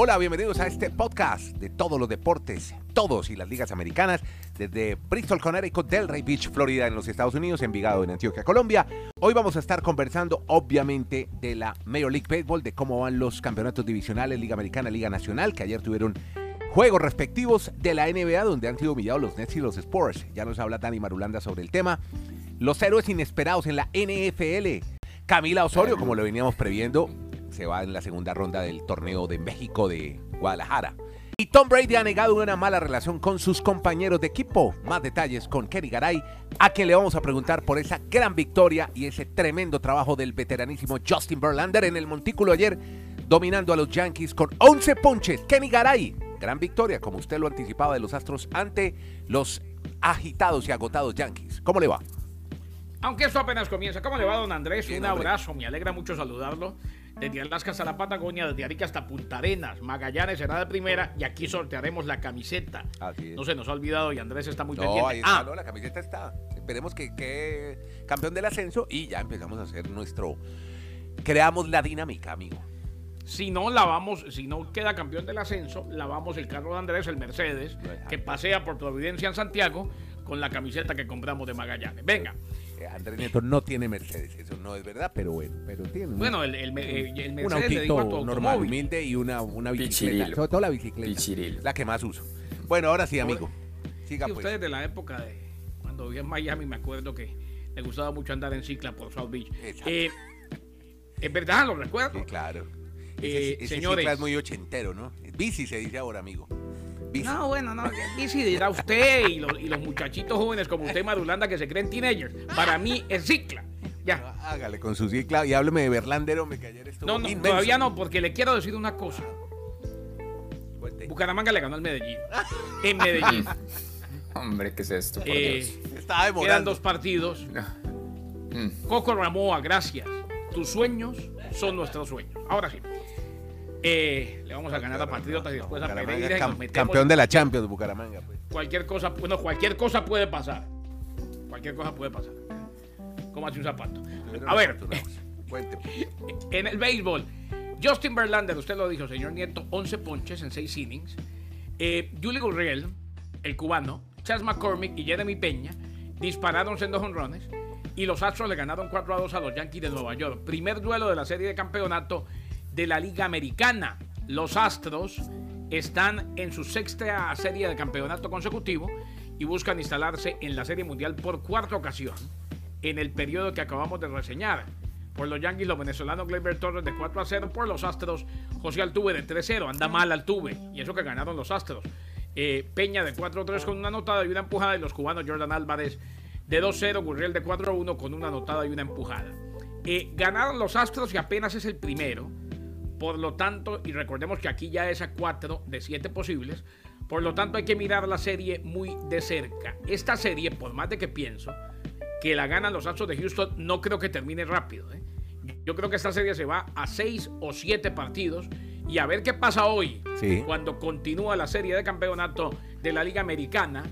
Hola, bienvenidos a este podcast de todos los deportes, todos y las ligas americanas, desde Bristol, Connecticut, Delray Beach, Florida, en los Estados Unidos, Envigado, en Antioquia, Colombia. Hoy vamos a estar conversando, obviamente, de la Major League Baseball, de cómo van los campeonatos divisionales, Liga Americana, Liga Nacional, que ayer tuvieron juegos respectivos de la NBA, donde han sido humillados los Nets y los Spurs. Ya nos habla Dani Marulanda sobre el tema. Los héroes inesperados en la NFL. Camila Osorio, como lo veníamos previendo, se va en la segunda ronda del torneo de México de Guadalajara. Y Tom Brady ha negado una mala relación con sus compañeros de equipo. Más detalles con Kenny Garay, a quien le vamos a preguntar por esa gran victoria y ese tremendo trabajo del veteranísimo Justin Verlander en el montículo ayer, dominando a los Yankees con 11 ponches. Kenny Garay, gran victoria, como usted lo anticipaba de los Astros ante los agitados y agotados Yankees. ¿Cómo le va? Aunque esto apenas comienza. ¿Cómo le va, don Andrés? Un abrazo, me alegra mucho saludarlo desde Alaska hasta la Patagonia, desde Arica hasta Punta Arenas. Magallanes será de primera y aquí sortearemos la camiseta. No se nos ha olvidado y Andrés está muy no, pendiente. Ahí está, ah. no, la camiseta está. Esperemos que quede campeón del ascenso y ya empezamos a hacer nuestro. Creamos la dinámica, amigo. Si no la vamos, si no queda campeón del ascenso, lavamos el carro de Andrés, el Mercedes, que pasea por Providencia en Santiago con la camiseta que compramos de Magallanes. Venga. Andrés Nieto no tiene Mercedes, eso no es verdad, pero bueno, pero tiene. Bueno, el, el, Mercedes un autito normal, humilde y una, una bicicleta. Sobre todo la bicicleta. La que más uso. Bueno, ahora sí, amigo. Siga sí, pues. ustedes de la época de cuando vivía en Miami, me acuerdo que le gustaba mucho andar en cicla por South Beach. Eh, es verdad, lo recuerdo. Sí, claro. Eh, ese, señores, cicla es muy ochentero, ¿no? Bici se dice ahora, amigo. No, bueno, no, bici dirá usted y los, y los muchachitos jóvenes como usted, Madulanda, que se creen teenagers. Para mí es cicla. Ya. Hágale con su cicla y hábleme de Berlandero, me que ayer estuvo No, no, todavía no, porque le quiero decir una cosa. Bucaramanga le ganó al Medellín. En Medellín. Hombre, ¿qué es esto? Por eh, Quedan dos partidos. Mm. Coco Ramoa, gracias. Tus sueños son nuestros sueños. Ahora sí. Eh, le vamos a ganar a Patriotas y después a Pereira. campeón de la Champions, Bucaramanga. Pues. Cualquier cosa, bueno, cualquier cosa puede pasar. Cualquier cosa puede pasar. Como hace un zapato. A ver, en el béisbol, Justin Verlander, usted lo dijo, señor Nieto, 11 ponches en 6 innings. Eh, Julie Gurriel, el cubano, Chas McCormick y Jeremy Peña dispararon en dos honrones y los Astros le ganaron 4 a 2 a los Yankees de Nueva York. Primer duelo de la serie de campeonato de la Liga Americana. Los Astros están en su sexta serie de campeonato consecutivo y buscan instalarse en la Serie Mundial por cuarta ocasión en el periodo que acabamos de reseñar. Por los Yankees, los venezolanos Gleyber Torres de 4 a 0. Por los Astros, José Altuve de 3-0. Anda mal Altuve. Y eso que ganaron los Astros. Eh, Peña de 4-3 con una anotada y una empujada. Y los cubanos Jordan Álvarez de 2-0. Gurriel de 4-1 con una anotada y una empujada. Eh, ganaron los Astros y apenas es el primero. Por lo tanto, y recordemos que aquí ya es a 4 de 7 posibles, por lo tanto hay que mirar la serie muy de cerca. Esta serie, por más de que pienso que la ganan los Astros de Houston, no creo que termine rápido. ¿eh? Yo creo que esta serie se va a 6 o 7 partidos y a ver qué pasa hoy, cuando continúa la serie de campeonato de la Liga Americana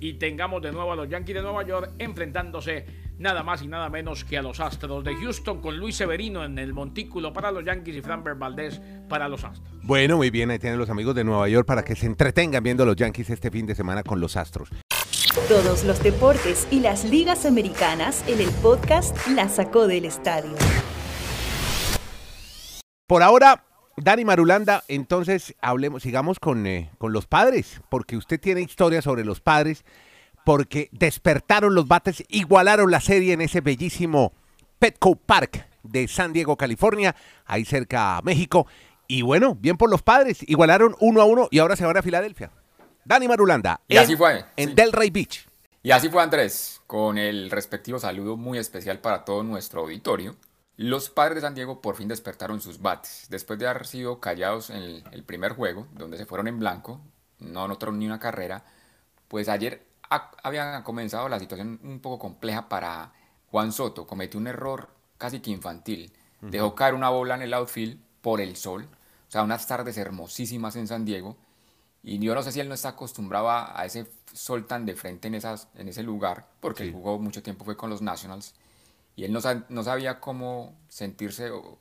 y tengamos de nuevo a los Yankees de Nueva York enfrentándose nada más y nada menos que a los Astros de Houston con Luis Severino en el montículo para los Yankees y Framber Valdez para los Astros. Bueno, muy bien, ahí tienen los amigos de Nueva York para que se entretengan viendo a los Yankees este fin de semana con los Astros. Todos los deportes y las ligas americanas en el podcast La Sacó del Estadio. Por ahora, Dani Marulanda, entonces hablemos, sigamos con, eh, con los padres, porque usted tiene historia sobre los padres porque despertaron los bates, igualaron la serie en ese bellísimo Petco Park de San Diego, California, ahí cerca a México. Y bueno, bien por los padres, igualaron uno a uno y ahora se van a Filadelfia. Dani Marulanda. Y así fue. En Delray Beach. Y así fue Andrés, con el respectivo saludo muy especial para todo nuestro auditorio. Los padres de San Diego por fin despertaron sus bates. Después de haber sido callados en el, primer juego, donde se fueron en blanco, no anotaron ni una carrera, pues ayer había comenzado la situación un poco compleja para Juan Soto. Cometió un error casi que infantil. Dejó caer una bola en el outfield por el sol. O sea, unas tardes hermosísimas en San Diego. Y yo no sé si él no está acostumbrado a ese sol tan de frente en, esas, en ese lugar, porque jugó mucho tiempo fue con los Nationals. Y él no, no sabía cómo sentirse o,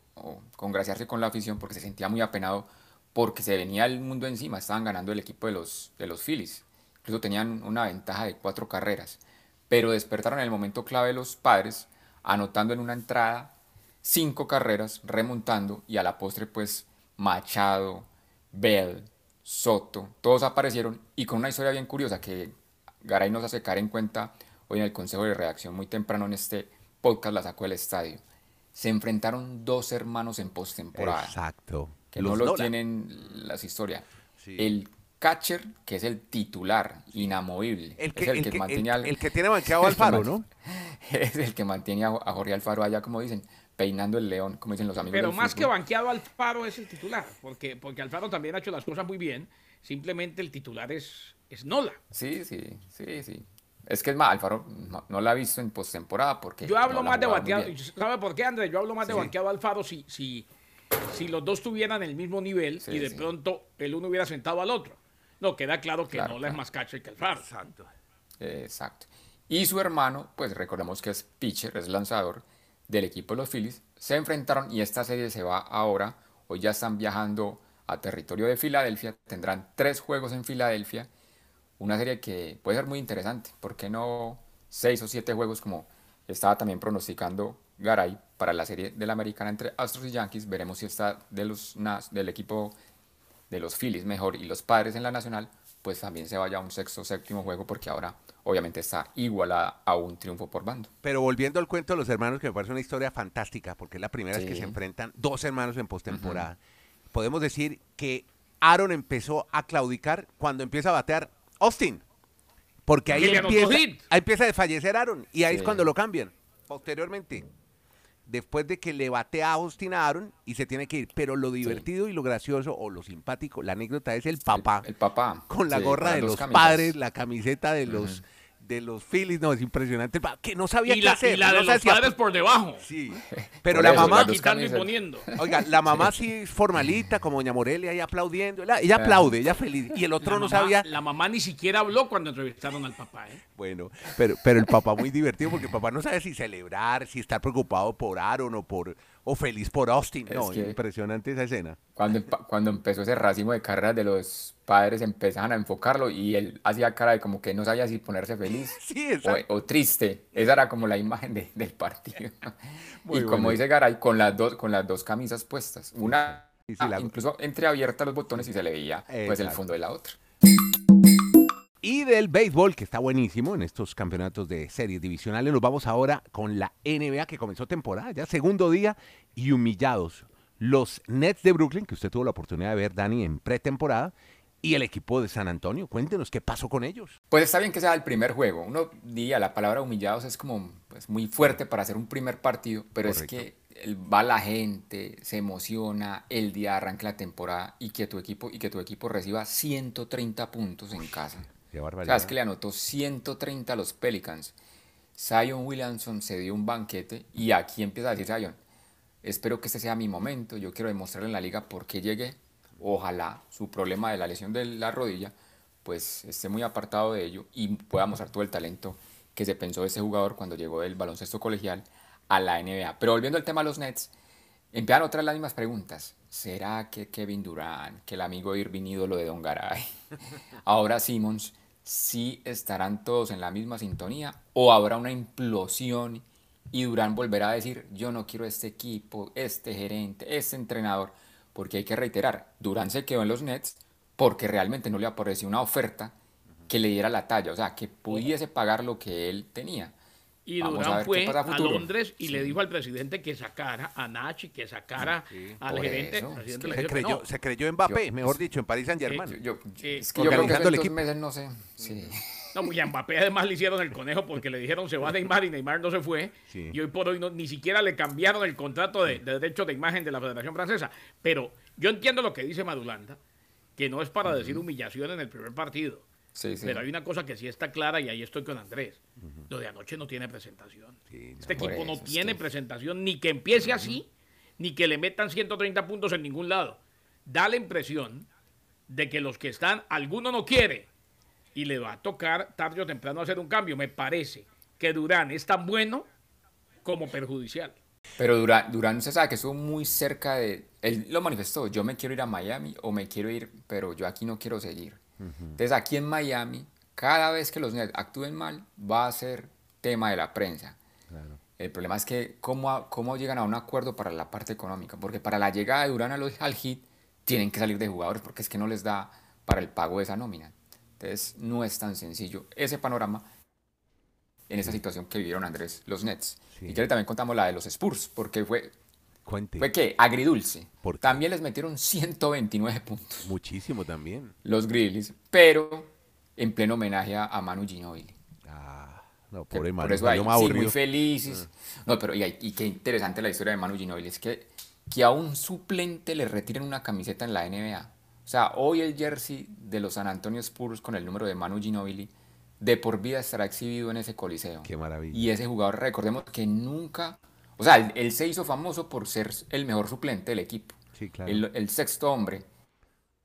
congraciarse con la afición porque se sentía muy apenado porque se venía el mundo encima, estaban ganando el equipo de los, de los Phillies. Incluso tenían una ventaja de cuatro carreras. Pero despertaron en el momento clave los padres, anotando en una entrada cinco carreras, remontando y a la postre pues Machado, Bell, Soto, todos aparecieron y con una historia bien curiosa que Garay nos hace caer en cuenta hoy en el consejo de redacción muy temprano en este podcast la sacó del estadio. Se enfrentaron dos hermanos en postemporada. Exacto. Que no lo tienen las historias. El catcher, que es el titular, inamovible. El que, el, que, el, que tiene banqueado Alfaro, ¿no? Es el que mantiene a, Jorge Alfaro allá, como dicen, peinando el león, como dicen los amigos. Pero más que banqueado Alfaro es el titular, porque, porque Alfaro también ha hecho las cosas muy bien. Simplemente el titular es, es Nola. Sí, sí, sí, sí. Es que es más, Alfaro no, la ha visto en postemporada porque. Yo hablo más de banqueado. ¿Sabe por qué, Andrés? Yo hablo más de banqueado Alfaro si, si, si los dos tuvieran el mismo nivel y de pronto el uno hubiera sentado al otro. No, queda claro que no es más catcher que Alfaro. Exacto. Exacto. Y su hermano, pues recordemos que es pitcher, es lanzador del equipo de los Phillies. Se enfrentaron y esta serie se va ahora. Hoy ya están viajando a territorio de Filadelfia. Tendrán tres juegos en Filadelfia. Una serie que puede ser muy interesante. ¿Por qué no seis o siete juegos como estaba también pronosticando Garay para la serie de la americana entre Astros y Yankees? Veremos si está de los, del equipo de los Phillies mejor y los padres en la nacional, pues también se vaya a un sexto séptimo juego porque ahora obviamente está igualada a un triunfo por bando. Pero volviendo al cuento de los hermanos, que me parece una historia fantástica, porque es la primera vez que se enfrentan dos hermanos en postemporada. Podemos decir que Aaron empezó a claudicar cuando empieza a batear Austin. Porque ahí empieza, ahí empieza a fallecer Aaron y ahí es cuando lo cambian. Posteriormente, después de que le bate a Austin Aaron y se tiene que ir. Pero lo divertido y lo gracioso o lo simpático, la anécdota es el papá. El, papá. Con la gorra de los padres, la camiseta de los de los Phillies, no, es impresionante, que no sabía qué hacer. Y la de los padres por debajo. Sí, pero la mamá... poniendo. Oiga, la mamá sí. formalita, como doña Morelia, ahí aplaudiendo, ella, aplaude, ella feliz, y el otro no sabía... La mamá ni siquiera habló cuando entrevistaron al papá, ¿eh? Bueno, pero, pero el papá muy divertido, porque el papá no sabe si celebrar, si estar preocupado por Aaron o por o feliz por Austin. no, impresionante esa escena. Cuando, cuando empezó ese racimo de carreras de los padres, empezaban a enfocarlo y él hacía cara de como que no sabía si ponerse feliz o, triste. Esa era como la imagen del partido. y como dice Garay, con las dos, con las dos camisas puestas. Una incluso entreabierta los botones y se le veía pues el fondo de la otra. Y del béisbol, que está buenísimo en estos campeonatos de series divisionales, nos vamos ahora con la NBA que comenzó temporada, ya segundo día y humillados. Los Nets de Brooklyn, que usted tuvo la oportunidad de ver, Dani, en pretemporada, y el equipo de San Antonio. Cuéntenos qué pasó con ellos. Pues está bien que sea el primer juego. Uno diría, la palabra humillados es como pues, muy fuerte para hacer un primer partido, pero es que va la gente, se emociona, el día arranca la temporada y que tu equipo, y que tu equipo reciba 130 puntos en casa. Sabes que le anotó 130 a los Pelicans. Zion Williamson se dio un banquete y aquí empieza a decir Zion, espero que este sea mi momento, yo quiero demostrarle en la liga por qué llegué. Ojalá su problema de la lesión de la rodilla pues esté muy apartado de ello y pueda mostrar todo el talento que se pensó de ese jugador cuando llegó del baloncesto colegial a la NBA. Pero volviendo al tema de los Nets, empiezan otras las mismas preguntas. ¿Será que Kevin Durant, que el amigo Irving ídolo de Don Garay, ahora Simmons, si estarán todos en la misma sintonía o habrá una implosión y Durán volverá a decir yo no quiero este equipo, este gerente, este entrenador, porque hay que reiterar, Durán se quedó en los Nets porque realmente no le apareció una oferta que le diera la talla, o sea, que pudiese pagar lo que él tenía. Y Durán fue a, Londres y le dijo al presidente que sacara a Nachi, que sacara al gerente. se, creyó, se creyó Mbappé, mejor dicho, en París Saint Germain. yo, es que yo creo que meses no sé. Sí. No, pues Mbappé además le hicieron el conejo porque le dijeron se va Neymar y Neymar no se fue. Y hoy por hoy no, ni siquiera le cambiaron el contrato de, de, derecho de imagen de la Federación Francesa. Pero yo entiendo lo que dice Madulanda, que no es para decir humillación en el primer partido pero hay una cosa que sí está clara y ahí estoy con Andrés. Lo de anoche no tiene presentación. este equipo no tiene presentación ni que empiece así, ni que le metan 130 puntos en ningún lado. Da la impresión de que los que están, alguno no quiere y le va a tocar tarde o temprano hacer un cambio. Me parece que Durán es tan bueno como perjudicial. Pero Durán, Durán se sabe que estuvo muy cerca de... Él lo manifestó, yo me quiero ir a Miami o me quiero ir, pero yo aquí no quiero seguir. Entonces aquí en Miami, cada vez que los Nets actúen mal, va a ser tema de la prensa. El problema es que cómo, cómo llegan a un acuerdo para la parte económica, porque para la llegada de Durán al Hit tienen que salir de jugadores porque es que no les da para el pago de esa nómina. Entonces no es tan sencillo ese panorama en esa situación que vivieron Andrés los Nets. Y ya también contamos la de los Spurs, porque fue Fue que agridulce. También les metieron 129 puntos. Muchísimo también. Los Grizzlies, pero en pleno homenaje a Manu Ginobili. Ah, no, pobre Manu. Por eso hay, sí, muy felices. Ah. No, pero y, y, qué interesante la historia de Manu Ginobili. Es que, que a un suplente le retiren una camiseta en la NBA. O sea, hoy el jersey de los San Antonio Spurs con el número de Manu Ginobili de por vida estará exhibido en ese coliseo. Qué maravilla. Y ese jugador, recordemos que nunca, o sea, él, se hizo famoso por ser el mejor suplente del equipo. Sí, claro. El, sexto hombre.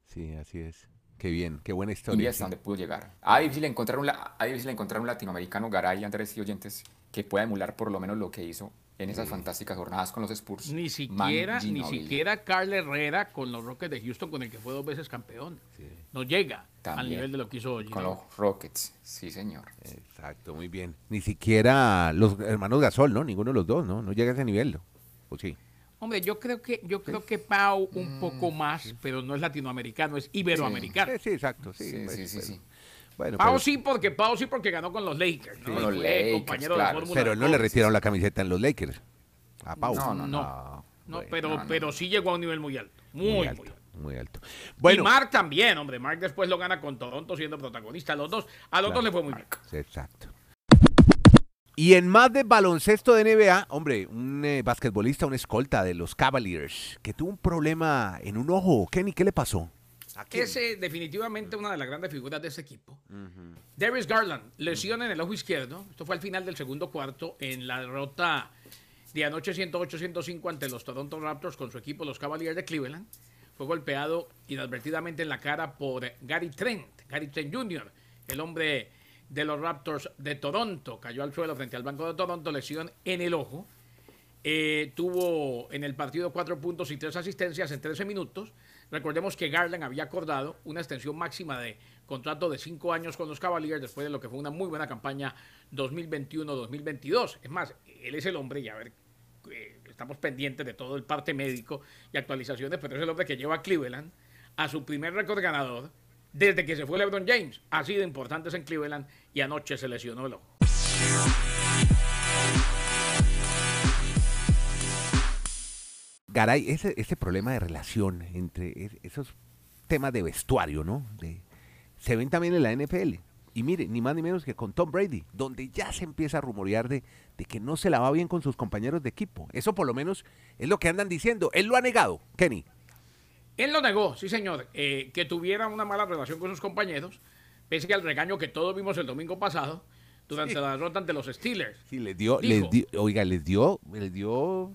Sí, así es. Qué bien, qué buena historia. Y hasta donde pudo llegar. Ha difícil encontrar un, difícil encontrar un latinoamericano, Garay, Andrés y oyentes, que pueda emular por lo menos lo que hizo en esas fantásticas jornadas con los Spurs. Ni siquiera, ni siquiera Carl Herrera con los Rockets de Houston, con el que fue dos veces campeón. No llega al nivel de lo que hizo Con los Rockets, sí, señor. Exacto, muy bien. Ni siquiera los hermanos Gasol, ¿no? Ninguno de los dos, ¿no? No llega a ese nivel, ¿o sí? Hombre, yo creo que yo creo que Pau un mm, poco más, pero no es latinoamericano, es iberoamericano. Sí, exacto, sí. Sí, sí, sí, Bueno, Pau sí porque Pau sí porque ganó con los Lakers, ¿no? los Lakers, compañero de Fórmula Pero no le retiraron la camiseta en los Lakers. A Pau. No, no, no. no. pero, pero sí llegó a un nivel muy alto. Muy, alto. Muy alto. Bueno, y Mark también, hombre. Mark después lo gana con Toronto siendo protagonista. A los dos, a los dos le fue muy bien. Exacto. Y en más de baloncesto de NBA, hombre, un eh, basquetbolista, un escolta de los Cavaliers, que tuvo un problema en un ojo. Kenny, ¿qué le pasó? Es definitivamente una de las grandes figuras de ese equipo. Darius Garland, lesión en el ojo izquierdo. Esto fue al final del segundo cuarto en la derrota de anoche 108-105 ante los Toronto Raptors con su equipo, los Cavaliers de Cleveland. Fue golpeado inadvertidamente en la cara por Gary Trent, Gary Trent Jr., el hombre de los Raptors de Toronto. Cayó al suelo frente al Banco de Toronto, lesión en el ojo. Eh, tuvo en el partido cuatro puntos y tres asistencias en 13 minutos. Recordemos que Garland había acordado una extensión máxima de contrato de cinco años con los Cavaliers después de lo que fue una muy buena campaña 2021-2022. Es más, él es el hombre, y a ver, eh, estamos pendientes de todo el parte médico y actualizaciones, pero es el hombre que lleva a Cleveland a su primer récord ganador desde que se fue LeBron James. Ha sido importante en Cleveland y anoche se lesionó el ojo. Garay, ese, ese problema de relación entre esos temas de vestuario, ¿no? se ven también en la NFL. Y mire, ni más ni menos que con Tom Brady, donde ya se empieza a rumorear de, de, que no se la va bien con sus compañeros de equipo. Eso por lo menos es lo que andan diciendo. Él lo ha negado, Kenny. Él lo negó, sí señor, eh, que tuviera una mala relación con sus compañeros, pese al regaño que todos vimos el domingo pasado durante la derrota ante los Steelers. Sí, les dio, les dio, oiga, les dio, les dio,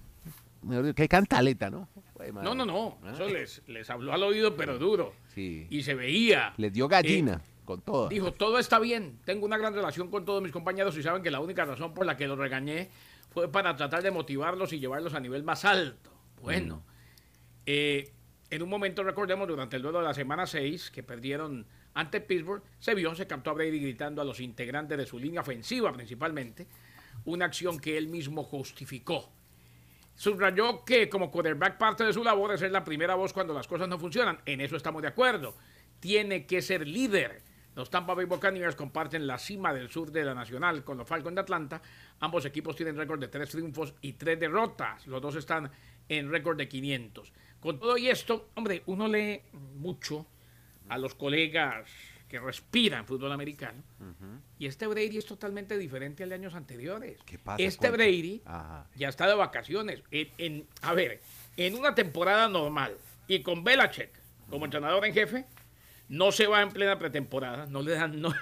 qué cantaleta, ¿no? No, no, no, ah. eso les, les habló al oído, pero duro. Sí. Y se veía. Les dio gallina. Eh, con todo. Dijo, todo está bien, tengo una gran relación con todos mis compañeros y saben que la única razón por la que los regañé fue para tratar de motivarlos y llevarlos a nivel más alto. Bueno, mm. eh, en un momento, recordemos, durante el duelo de la semana 6, que perdieron ante Pittsburgh, se vio, se captó a Brady gritando a los integrantes de su línea ofensiva principalmente, una acción que él mismo justificó. Subrayó que como quarterback parte de su labor es ser la primera voz cuando las cosas no funcionan. En eso estamos de acuerdo. Tiene que ser líder. Los Tampa Bay Buccaneers comparten la cima del sur de la Nacional con los Falcons de Atlanta. Ambos equipos tienen récord de tres triunfos y tres derrotas. Los dos están en récord de 500. Con todo y esto, hombre, uno lee mucho a los colegas que respiran fútbol americano. Y este Brady es totalmente diferente al de años anteriores. ¿Qué pasa? Este Brady ya está de vacaciones. En, a ver, en una temporada normal y con Belichick como entrenador en jefe, no se va en plena pretemporada, no le dan, no,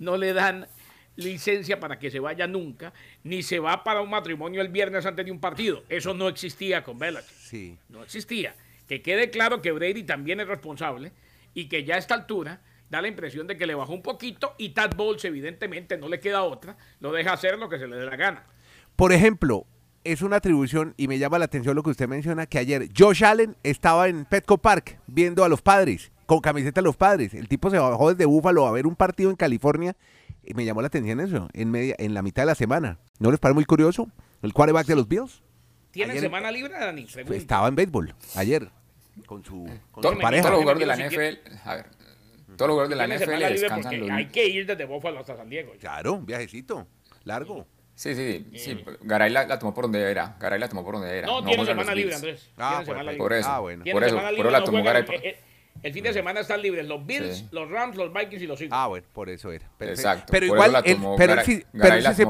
no le dan licencia para que se vaya nunca, ni se va para un matrimonio el viernes antes de un partido. Eso no existía con Belichick. Sí. No existía. Que quede claro que Brady también es responsable y que ya a esta altura da la impresión de que le bajó un poquito y Tad Bowles evidentemente no le queda otra, lo deja hacer lo que se le dé la gana. Por ejemplo, es una atribución y me llama la atención lo que usted menciona, que ayer Josh Allen estaba en Petco Park viendo a los padres, con camiseta de los padres. El tipo se bajó desde Búfalo a ver un partido en California y me llamó la atención eso, en, media, en la mitad de la semana. ¿No les parece muy curioso? El quarterback de los Bills. ¿Tiene semana libre, Dani? Estaba en béisbol ayer con su, con su pareja. Todos los jugadores de la NFL, a ver, todos los jugadores de la NFL descansan los... Hay que ir desde Buffalo hasta San Diego. Claro, un viajecito largo. Sí, sí, sí. Garay la, tomó por donde era. Garay la tomó por donde era. No, tiene semana libre, Andrés. Ah, pues, por eso. Ah, bueno. Por eso, por eso la tomó Garay. Eh, eh, el fin de semana están libres los Bills, los Rams, los Vikings y los Eagles. Ah, bueno, por eso era. Exacto. Pero igual, él, pero, él sí, pero, él sí se,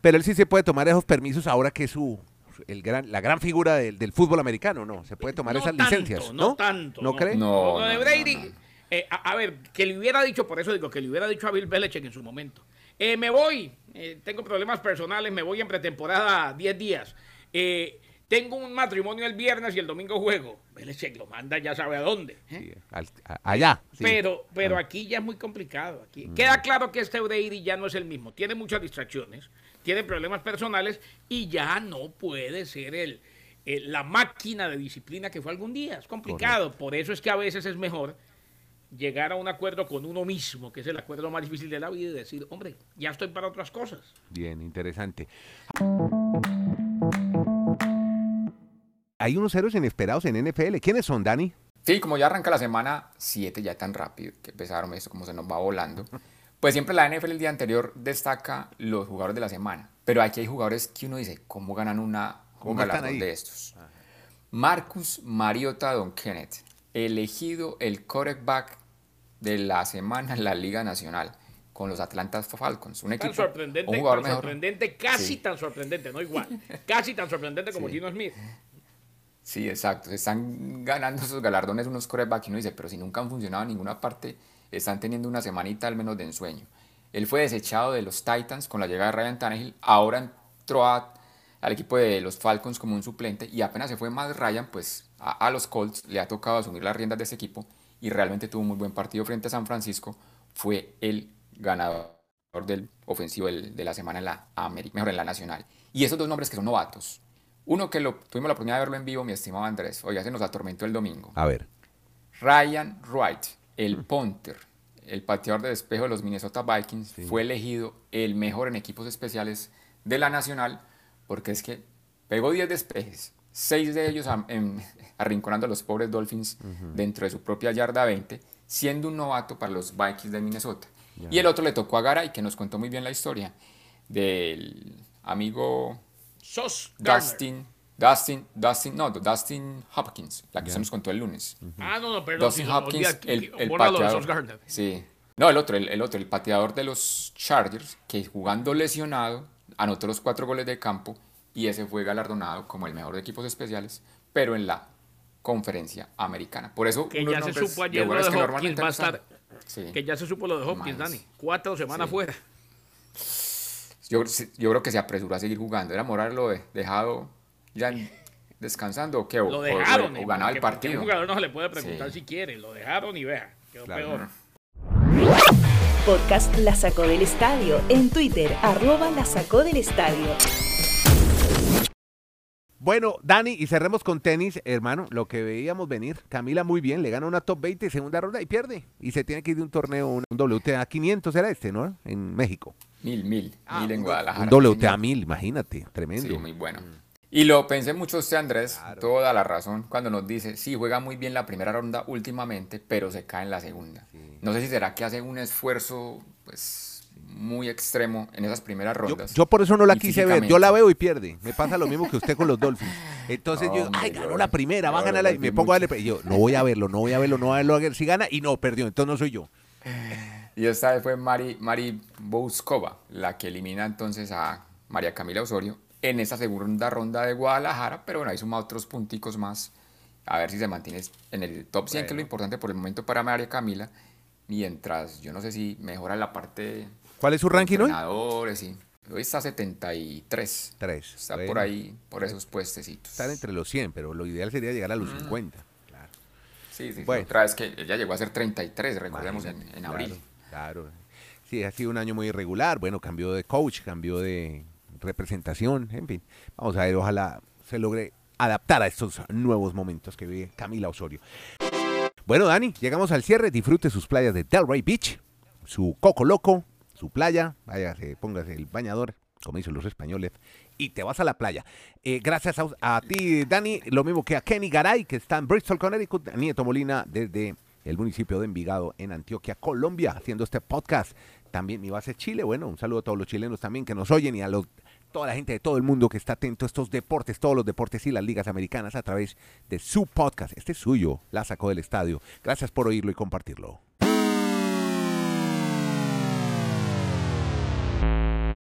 pero él sí se puede tomar esos permisos ahora que es su el gran, la gran figura del, del fútbol americano, ¿no? Se puede tomar esas licencias, ¿no? No tanto. ¿No, cree? No, de Brady, eh, a, a, ver, que le hubiera dicho, por eso digo, que le hubiera dicho a Bill Belichick en su momento. Eh, me voy, eh, tengo problemas personales, me voy en pretemporada 10 días. Eh, tengo un matrimonio el viernes y el domingo juego. Belichick lo manda ya sabe a dónde. allá. Pero, pero ah. aquí ya es muy complicado. Aquí. Mm. Queda claro que este Brady ya no es el mismo. Tiene muchas distracciones, tiene problemas personales y ya no puede ser el, la máquina de disciplina que fue algún día. Es complicado. Por eso es que a veces es mejor llegar a un acuerdo con uno mismo, que es el acuerdo más difícil de la vida, y decir, hombre, ya estoy para otras cosas. Bien, interesante. Hay unos héroes inesperados en NFL. ¿Quiénes son, Dani? Sí, como ya arranca la semana 7, ya tan rápido, que empezaron esto, como se nos va volando. Pues siempre la NFL el día anterior destaca los jugadores de la semana. Pero aquí hay jugadores que uno dice, ¿cómo ganan una, un galardón de estos? Marcus Mariota Don Kenneth, elegido el quarterback de la semana en la Liga Nacional con los Atlanta Falcons. Un equipo, sorprendente, un jugador sorprendente, casi tan sorprendente, no igual, casi tan sorprendente como Gino Smith. Sí, exacto. Se están ganando esos galardones unos corebacks y uno dice, pero si nunca han funcionado en ninguna parte, están teniendo una semanita al menos de ensueño. Él fue desechado de los Titans con la llegada de Ryan Tannehill, ahora entró al equipo de los Falcons como un suplente y apenas se fue más Ryan, pues a, a los Colts le ha tocado asumir las riendas de ese equipo y realmente tuvo un muy buen partido frente a San Francisco, fue el ganador del ofensivo de la semana en la América, mejor en la Nacional. Y esos dos nombres que son novatos. Uno que lo, tuvimos la oportunidad de verlo en vivo, mi estimado Andrés, hoy se nos atormentó el domingo. A ver. Ryan Wright, el punter, el pateador de despejo de los Minnesota Vikings, fue elegido el mejor en equipos especiales de la Nacional, porque es que pegó 10 despejes, seis de ellos arrinconando a los pobres Dolphins dentro de su propia yarda 20, siendo un novato para los Vikings de Minnesota. Y el otro le tocó a Garay, que nos contó muy bien la historia del amigo Sos Dustin. Dustin, Dustin, no, Dustin Hopkins, la que se nos contó el lunes. Ah, no, no, perdón. Dustin Hopkins, el, el pateador. Sí. No, el otro, el, otro, el pateador de los Chargers, que jugando lesionado, anotó los cuatro goles de campo y ese fue galardonado como el mejor de equipos especiales, pero en la conferencia americana. Por eso que ya se supo ayer lo de Hopkins va a estar, que ya se supo lo de Hopkins, Dani, cuatro semanas fuera. Yo, yo, creo que se apresuró a seguir jugando. Era Morales lo dejado ya descansando o qué, o, lo dejaron, o, ganaba el partido. Un jugador no se le puede preguntar si quiere, lo dejaron y vea, quedó peor. Podcast La Sacó del Estadio en Twitter, arroba La Sacó del Estadio. Bueno, Dani, y cerremos con tenis, hermano, lo que veíamos venir. Camila muy bien, le gana una top 20 segunda ronda y pierde. Y se tiene que ir de un torneo, un WTA 500 era este, ¿no? En México. Mil, mil, ah, mil en Guadalajara. Un WTA 1000, imagínate, tremendo. Sí, muy bueno. Y lo pensé mucho usted, Andrés, toda la razón, cuando nos dice, sí, juega muy bien la primera ronda últimamente, pero se cae en la segunda. No sé si será que hace un esfuerzo, pues muy extremo en esas primeras rondas. Yo, por eso no la quise ver. Yo la veo y pierde. Me pasa lo mismo que usted con los Dolphins. Entonces yo, ay, ganó la primera, va a ganar la. Y me pongo a darle. Y yo, no voy a verlo, no voy a verlo, no voy a verlo. Si gana, y no, perdió. Entonces no soy yo. Y esta vez fue Mari, Mari Bouskova, la que elimina entonces a María Camila Osorio en esa segunda ronda de Guadalajara. Pero bueno, ahí suma otros punticos más. A ver si se mantiene en el top 100, que es lo importante por el momento para María Camila. Mientras, yo no sé si mejora la parte ¿Cuál es su ranking hoy? sí. Hoy está 73. 3. Está por ahí, por esos puestecitos. Están entre los 100, pero lo ideal sería llegar a los 50. Claro. Sí, sí. Bueno. Otra vez que ella llegó a ser 33, recordemos, en, en, abril. Claro, Sí, ha sido un año muy irregular. Bueno, cambió de coach, cambió de representación, en fin. Vamos a ver, ojalá se logre adaptar a estos nuevos momentos que vive Camila Osorio. Bueno, Dani, llegamos al cierre. Disfrute sus playas de Delray Beach, su Coco Loco, su playa. Váyase, póngase el bañador, como dicen los españoles, y te vas a la playa. Eh, gracias a, ti, Dani, lo mismo que a Kenny Garay, que está en Bristol, Connecticut, Nieto Molina, desde el municipio de Envigado, en Antioquia, Colombia, haciendo este podcast. También mi base Chile. Bueno, un saludo a todos los chilenos también que nos oyen y a los toda la gente de todo el mundo que está atento a estos deportes, todos los deportes y las ligas americanas a través de su podcast. Este es suyo, la sacó del estadio. Gracias por oírlo y compartirlo.